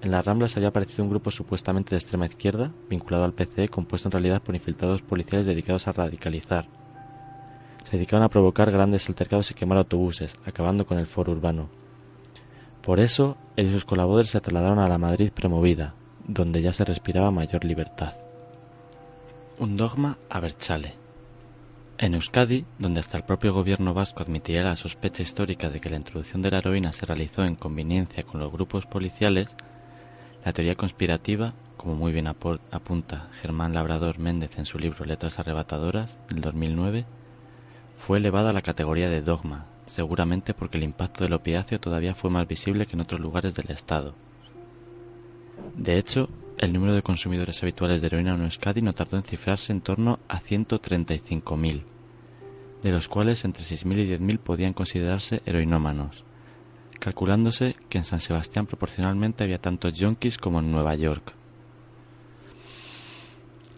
En las Ramblas había aparecido un grupo supuestamente de extrema izquierda, vinculado al PCE, compuesto en realidad por infiltrados policiales dedicados a radicalizar. Se dedicaban a provocar grandes altercados y quemar autobuses, acabando con el foro urbano. Por eso, él y sus colaboradores se trasladaron a la Madrid promovida, donde ya se respiraba mayor libertad. Un dogma a Berchale. En Euskadi, donde hasta el propio gobierno vasco admitiría la sospecha histórica de que la introducción de la heroína se realizó en conveniencia con los grupos policiales, la teoría conspirativa, como muy bien apunta Germán Labrador Méndez en su libro Letras Arrebatadoras del 2009, fue elevada a la categoría de dogma, seguramente porque el impacto del opiáceo todavía fue más visible que en otros lugares del Estado. De hecho, el número de consumidores habituales de heroína en Euskadi no tardó en cifrarse en torno a 135.000, de los cuales entre 6.000 y 10.000 podían considerarse heroinómanos, calculándose que en San Sebastián proporcionalmente había tantos yonkis como en Nueva York.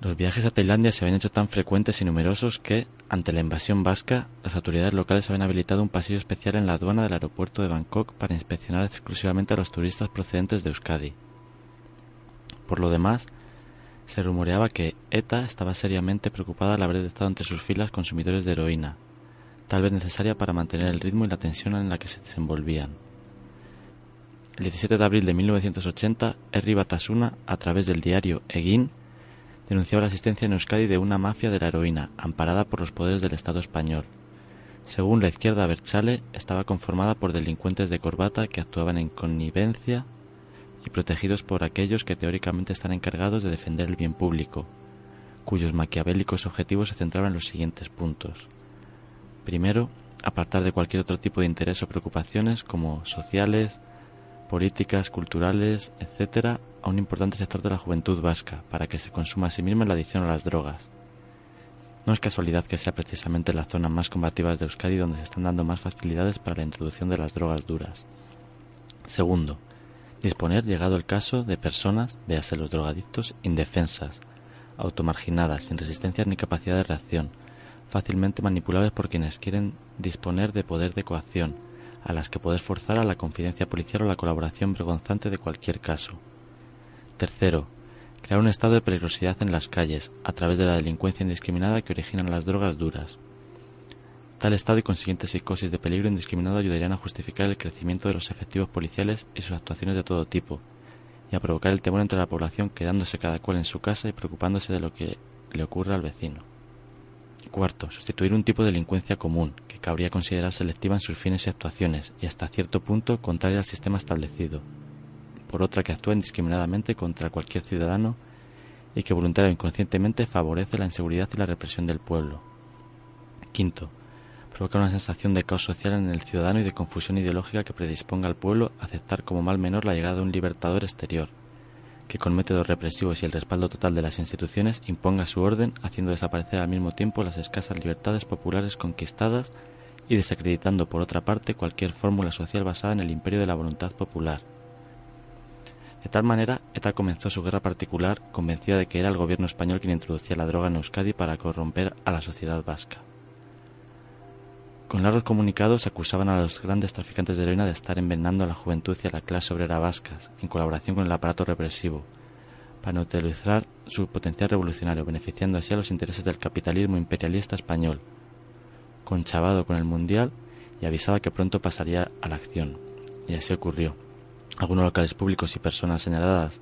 Los viajes a Tailandia se habían hecho tan frecuentes y numerosos que, ante la invasión vasca, las autoridades locales habían habilitado un pasillo especial en la aduana del aeropuerto de Bangkok para inspeccionar exclusivamente a los turistas procedentes de Euskadi. Por lo demás, se rumoreaba que ETA estaba seriamente preocupada al haber detectado entre sus filas consumidores de heroína, tal vez necesaria para mantener el ritmo y la tensión en la que se desenvolvían. El 17 de abril de 1980, Erri Batasuna, a través del diario Egin, denunciaba la existencia en Euskadi de una mafia de la heroína, amparada por los poderes del Estado español. Según la izquierda Berchale, estaba conformada por delincuentes de corbata que actuaban en connivencia y protegidos por aquellos que teóricamente están encargados de defender el bien público, cuyos maquiavélicos objetivos se centraban en los siguientes puntos. Primero, apartar de cualquier otro tipo de interés o preocupaciones como sociales, políticas, culturales, etcétera, a un importante sector de la juventud vasca para que se consuma a sí misma la adicción a las drogas. No es casualidad que sea precisamente la zona más combativa de Euskadi donde se están dando más facilidades para la introducción de las drogas duras. Segundo, disponer, llegado el caso, de personas, véase los drogadictos, indefensas, automarginadas, sin resistencia ni capacidad de reacción, fácilmente manipulables por quienes quieren disponer de poder de coacción, a las que poder forzar a la confidencia policial o la colaboración vergonzante de cualquier caso. Tercero, crear un estado de peligrosidad en las calles, a través de la delincuencia indiscriminada que originan las drogas duras. Tal estado y consiguiente psicosis de peligro indiscriminado ayudarían a justificar el crecimiento de los efectivos policiales y sus actuaciones de todo tipo, y a provocar el temor entre la población quedándose cada cual en su casa y preocupándose de lo que le ocurra al vecino. Cuarto, sustituir un tipo de delincuencia común, cabría considerar selectiva en sus fines y actuaciones, y hasta cierto punto contraria al sistema establecido, por otra que actúa indiscriminadamente contra cualquier ciudadano y que voluntaria o inconscientemente favorece la inseguridad y la represión del pueblo. Quinto, provocar una sensación de caos social en el ciudadano y de confusión ideológica que predisponga al pueblo a aceptar como mal menor la llegada de un libertador exterior, que con métodos represivos y el respaldo total de las instituciones imponga su orden, haciendo desaparecer al mismo tiempo las escasas libertades populares conquistadas y desacreditando por otra parte cualquier fórmula social basada en el imperio de la voluntad popular. De tal manera, ETA comenzó su guerra particular convencida de que era el gobierno español quien introducía la droga en Euskadi para corromper a la sociedad vasca. Con largos comunicados acusaban a los grandes traficantes de heroína de estar envenenando a la juventud y a la clase obrera vascas, en colaboración con el aparato represivo, para neutralizar su potencial revolucionario, beneficiando así a los intereses del capitalismo imperialista español, conchavado con el mundial y avisaba que pronto pasaría a la acción. Y así ocurrió. Algunos locales públicos y personas señaladas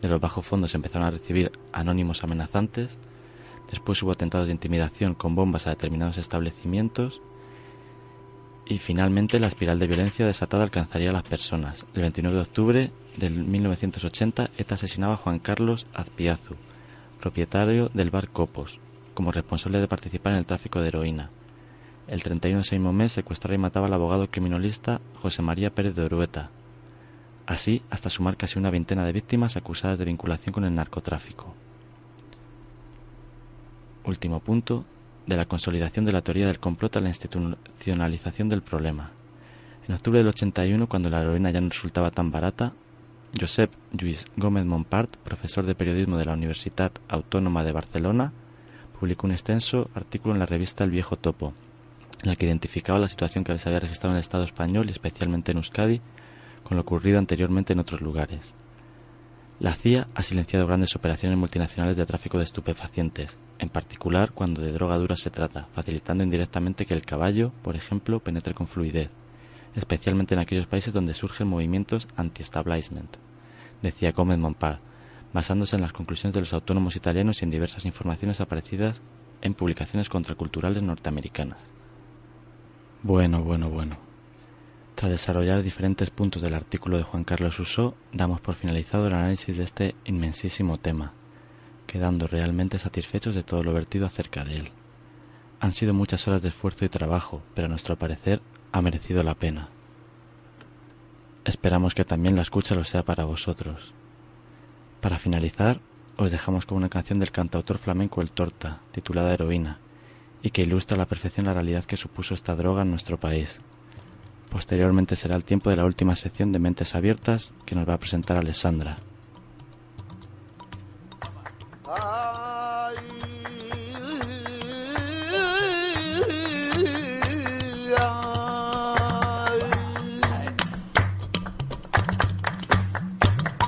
de los bajos fondos empezaron a recibir anónimos amenazantes. Después hubo atentados de intimidación con bombas a determinados establecimientos. Y finalmente la espiral de violencia desatada alcanzaría a las personas. El 29 de octubre del 1980, ETA asesinaba a Juan Carlos Azpiazu, propietario del bar Copos, como responsable de participar en el tráfico de heroína. El 31 de ese mes secuestraba y mataba al abogado criminalista José María Pérez de Orueta, así hasta sumar casi una veintena de víctimas acusadas de vinculación con el narcotráfico. Último punto, de la consolidación de la teoría del complot a la institucionalización del problema. En octubre del 81, cuando la heroína ya no resultaba tan barata, Josep Lluís Gómez Montpart, profesor de periodismo de la Universidad Autónoma de Barcelona, publicó un extenso artículo en la revista El Viejo Topo, en la que identificaba la situación que se había registrado en el Estado español y especialmente en Euskadi con lo ocurrido anteriormente en otros lugares. La CIA ha silenciado grandes operaciones multinacionales de tráfico de estupefacientes, en particular cuando de droga dura se trata, facilitando indirectamente que el caballo, por ejemplo, penetre con fluidez, especialmente en aquellos países donde surgen movimientos anti-establishment, decía Gómez Montpar, basándose en las conclusiones de los autónomos italianos y en diversas informaciones aparecidas en publicaciones contraculturales norteamericanas. Bueno, bueno, bueno. Tras desarrollar diferentes puntos del artículo de Juan Carlos Usó, damos por finalizado el análisis de este inmensísimo tema, quedando realmente satisfechos de todo lo vertido acerca de él. Han sido muchas horas de esfuerzo y trabajo, pero a nuestro parecer ha merecido la pena. Esperamos que también la escucha lo sea para vosotros. Para finalizar, os dejamos con una canción del cantautor flamenco El Torta, titulada Heroína, y que ilustra a la perfección la realidad que supuso esta droga en nuestro país. Posteriormente será el tiempo de la última sección de Mentes Abiertas que nos va a presentar Alessandra.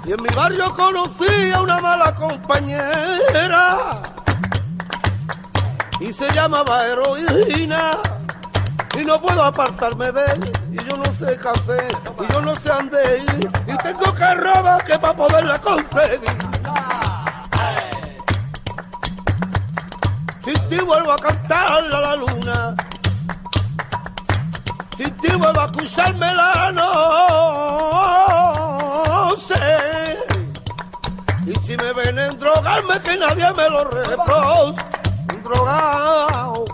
Y en mi barrio conocí a una mala compañera y se llamaba heroína y no puedo apartarme de él y yo no sé qué hacer y yo no sé dónde y tengo que robar que para poderla conseguir. Si ti vuelvo a cantarle a la luna, si ti vuelvo a acusarme la no sé. Y si me ven en drogarme que nadie me lo reproche, drogado.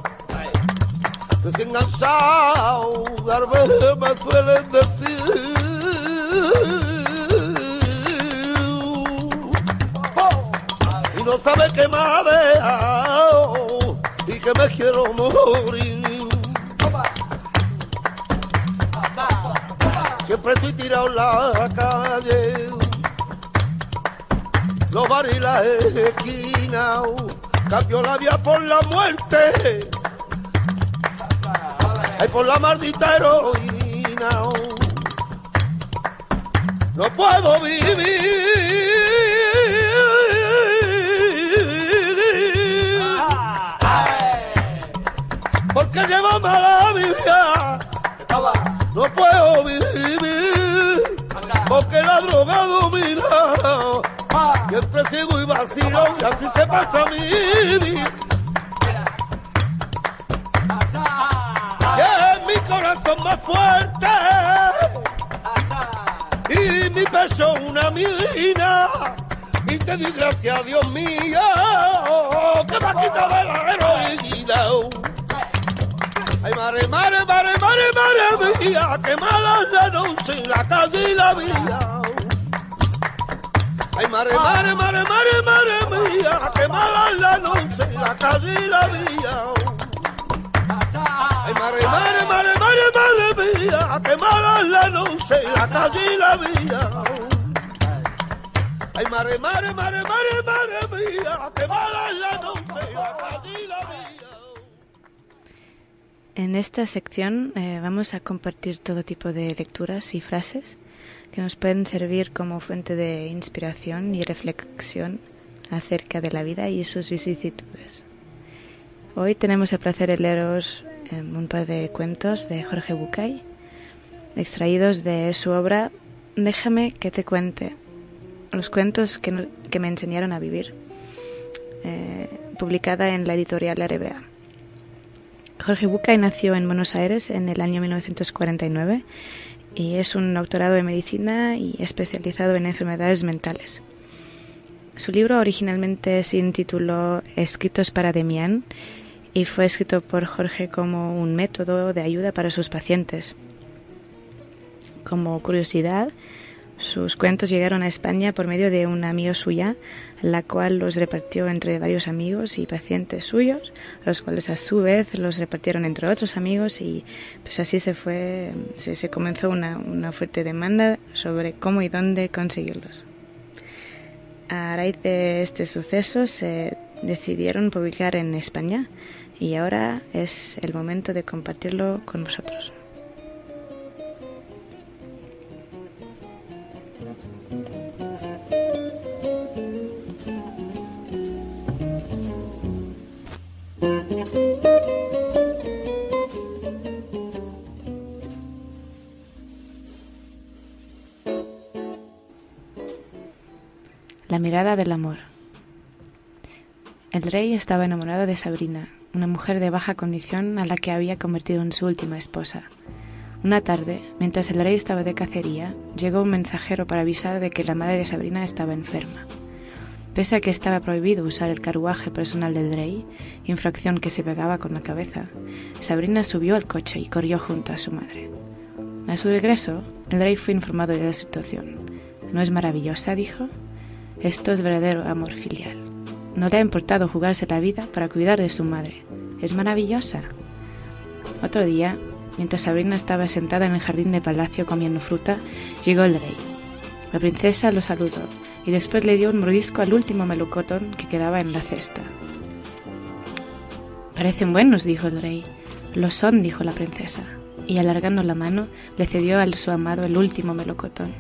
Desenganchado, tal vez me suelen decir. Y no sabe que me ha dejado y que me quiero morir. Siempre estoy tirado en la calle, los bares y las esquinas, cambio la vía por la muerte, ay por la maldita heroína. No puedo vivir porque llevo mala vida. No puedo vivir porque la droga domina. Siempre sigo y vacilo y así se pasa mi vida. Corazón más fuerte y mi peso una mina. Y te di gracias, Dios mío, que me ha quitado de la heroína. Ay, mare, mare, mare, mare, mare mía, que mala la noche, la calle y la vía. Ay, mare, mare, mare, mare, mare mía, que mala la noche, la calle y la vía. Mía, la noche, la mía, la noche, la. En esta sección eh, vamos a compartir todo tipo de lecturas y frases que nos pueden servir como fuente de inspiración y reflexión acerca de la vida y sus vicisitudes. Hoy tenemos el placer de leeros eh, un par de cuentos de Jorge Bucay, extraídos de su obra Déjame que te cuente, los cuentos que, que me enseñaron a vivir, eh, publicada en la editorial RBA. Jorge Bucay nació en Buenos Aires en el año 1949 y es un doctorado en medicina y especializado en enfermedades mentales. Su libro originalmente se intituló Escritos para Demián y fue escrito por Jorge como un método de ayuda para sus pacientes. Como curiosidad, sus cuentos llegaron a España por medio de una amiga suya, la cual los repartió entre varios amigos y pacientes suyos, los cuales a su vez los repartieron entre otros amigos y pues así se fue, se, se comenzó una, una fuerte demanda sobre cómo y dónde conseguirlos. A raíz de este suceso se decidieron publicar en España y ahora es el momento de compartirlo con vosotros. La mirada del amor. El rey estaba enamorado de Sabrina, una mujer de baja condición a la que había convertido en su última esposa. Una tarde, mientras el rey estaba de cacería, llegó un mensajero para avisar de que la madre de Sabrina estaba enferma. Pese a que estaba prohibido usar el carruaje personal del rey, infracción que se pegaba con la cabeza, Sabrina subió al coche y corrió junto a su madre. A su regreso, el rey fue informado de la situación. ¿No es maravillosa? dijo. Esto es verdadero amor filial. No le ha importado jugarse la vida para cuidar de su madre. Es maravillosa. Otro día, mientras Sabrina estaba sentada en el jardín de palacio comiendo fruta, llegó el rey. La princesa lo saludó y después le dio un mordisco al último melocotón que quedaba en la cesta. Parecen buenos, dijo el rey. Lo son, dijo la princesa, y alargando la mano le cedió a su amado el último melocotón.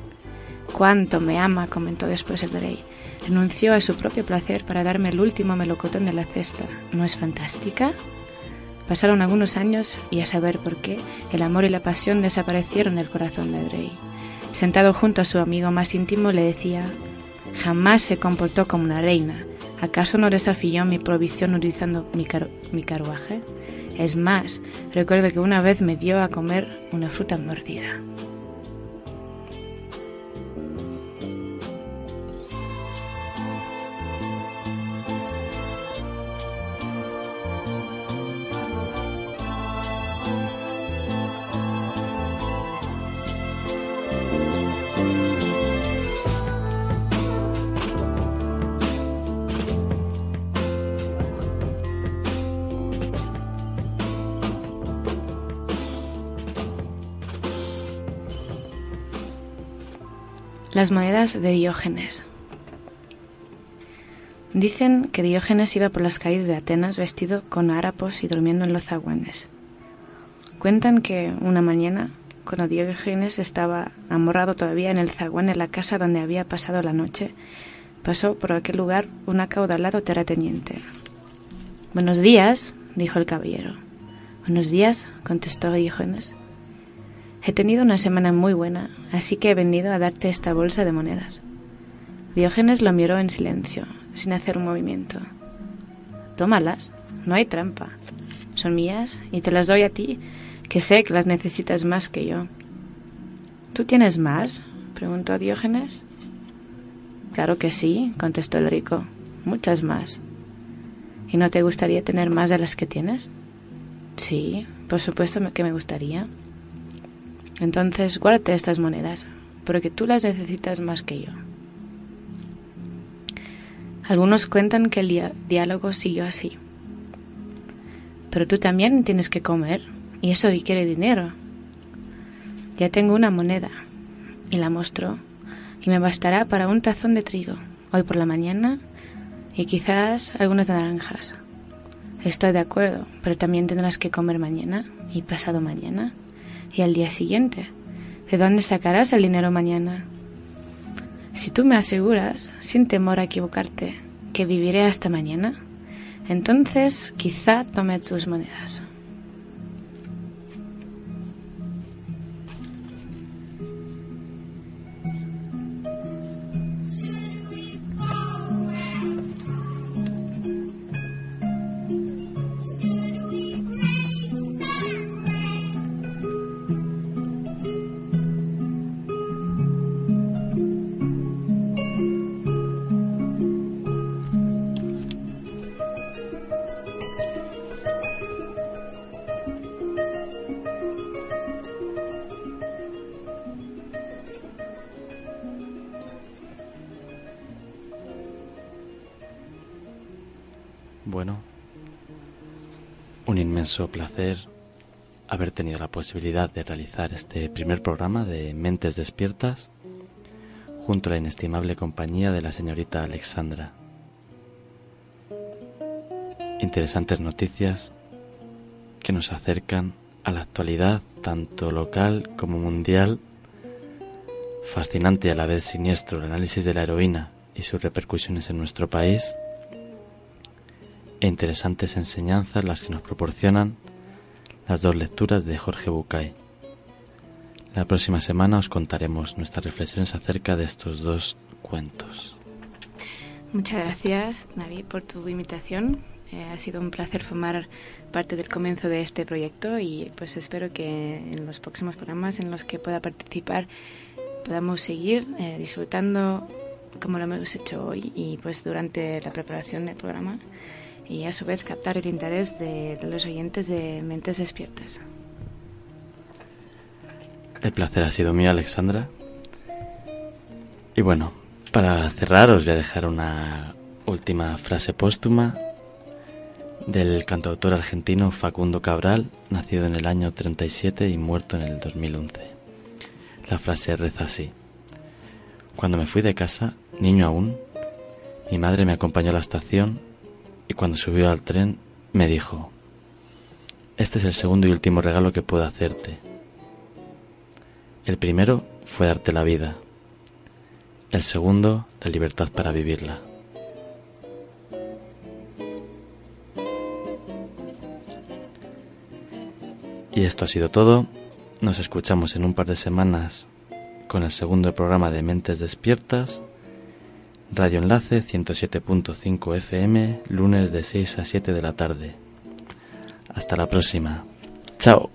Cuánto me ama, comentó después el rey. Renunció a su propio placer para darme el último melocotón de la cesta. ¿No es fantástica? Pasaron algunos años y a saber por qué, el amor y la pasión desaparecieron del corazón del rey. Sentado junto a su amigo más íntimo le decía, jamás se comportó como una reina. ¿Acaso no desafió mi provisión utilizando mi, car- mi carruaje? Es más, recuerdo que una vez me dio a comer una fruta mordida. Las monedas de Diógenes. Dicen que Diógenes iba por las calles de Atenas vestido con harapos y durmiendo en los zaguanes. Cuentan que una mañana, cuando Diógenes estaba amorrado todavía en el zaguán de la casa donde había pasado la noche, pasó por aquel lugar un acaudalado terrateniente. Buenos días, dijo el caballero. Buenos días, contestó Diógenes. He tenido una semana muy buena, así que he venido a darte esta bolsa de monedas. Diógenes lo miró en silencio, sin hacer un movimiento. Tómalas, no hay trampa. Son mías y te las doy a ti, que sé que las necesitas más que yo. ¿Tú tienes más? preguntó Diógenes. Claro que sí, contestó el rico. Muchas más. ¿Y no te gustaría tener más de las que tienes? Sí, por supuesto que me gustaría. Entonces, guárdate estas monedas, porque tú las necesitas más que yo. Algunos cuentan que el diálogo siguió así. Pero tú también tienes que comer, y eso requiere dinero. Ya tengo una moneda, y la mostró, y me bastará para un tazón de trigo, hoy por la mañana, y quizás algunas naranjas. Estoy de acuerdo, pero también tendrás que comer mañana y pasado mañana y al día siguiente. ¿De dónde sacarás el dinero mañana? Si tú me aseguras, sin temor a equivocarte, que viviré hasta mañana, entonces quizá tome tus monedas. Inmenso placer haber tenido la posibilidad de realizar este primer programa de Mentes Despiertas junto a la inestimable compañía de la señorita Alexandra. Interesantes noticias que nos acercan a la actualidad tanto local como mundial. Fascinante y a la vez siniestro el análisis de la heroína y sus repercusiones en nuestro país e interesantes enseñanzas las que nos proporcionan las dos lecturas de Jorge Bucay. La próxima semana os contaremos nuestras reflexiones acerca de estos dos cuentos. Muchas gracias, David, por tu invitación. Eh, ha sido un placer formar parte del comienzo de este proyecto y pues espero que en los próximos programas en los que pueda participar podamos seguir eh, disfrutando como lo hemos hecho hoy y pues durante la preparación del programa y a su vez captar el interés de los oyentes de Mentes Despiertas. El placer ha sido mío, Alexandra. Y bueno, para cerrar os voy a dejar una última frase póstuma del cantautor argentino Facundo Cabral, nacido en el año 37 y muerto en el 2011. La frase reza así. Cuando me fui de casa, niño aún, mi madre me acompañó a la estación y cuando subió al tren me dijo, este es el segundo y último regalo que puedo hacerte. El primero fue darte la vida, el segundo la libertad para vivirla. Y esto ha sido todo. Nos escuchamos en un par de semanas con el segundo programa de Mentes Despiertas Radio Enlace 107.5 FM, lunes de 6 a 7 de la tarde. Hasta la próxima. Chao.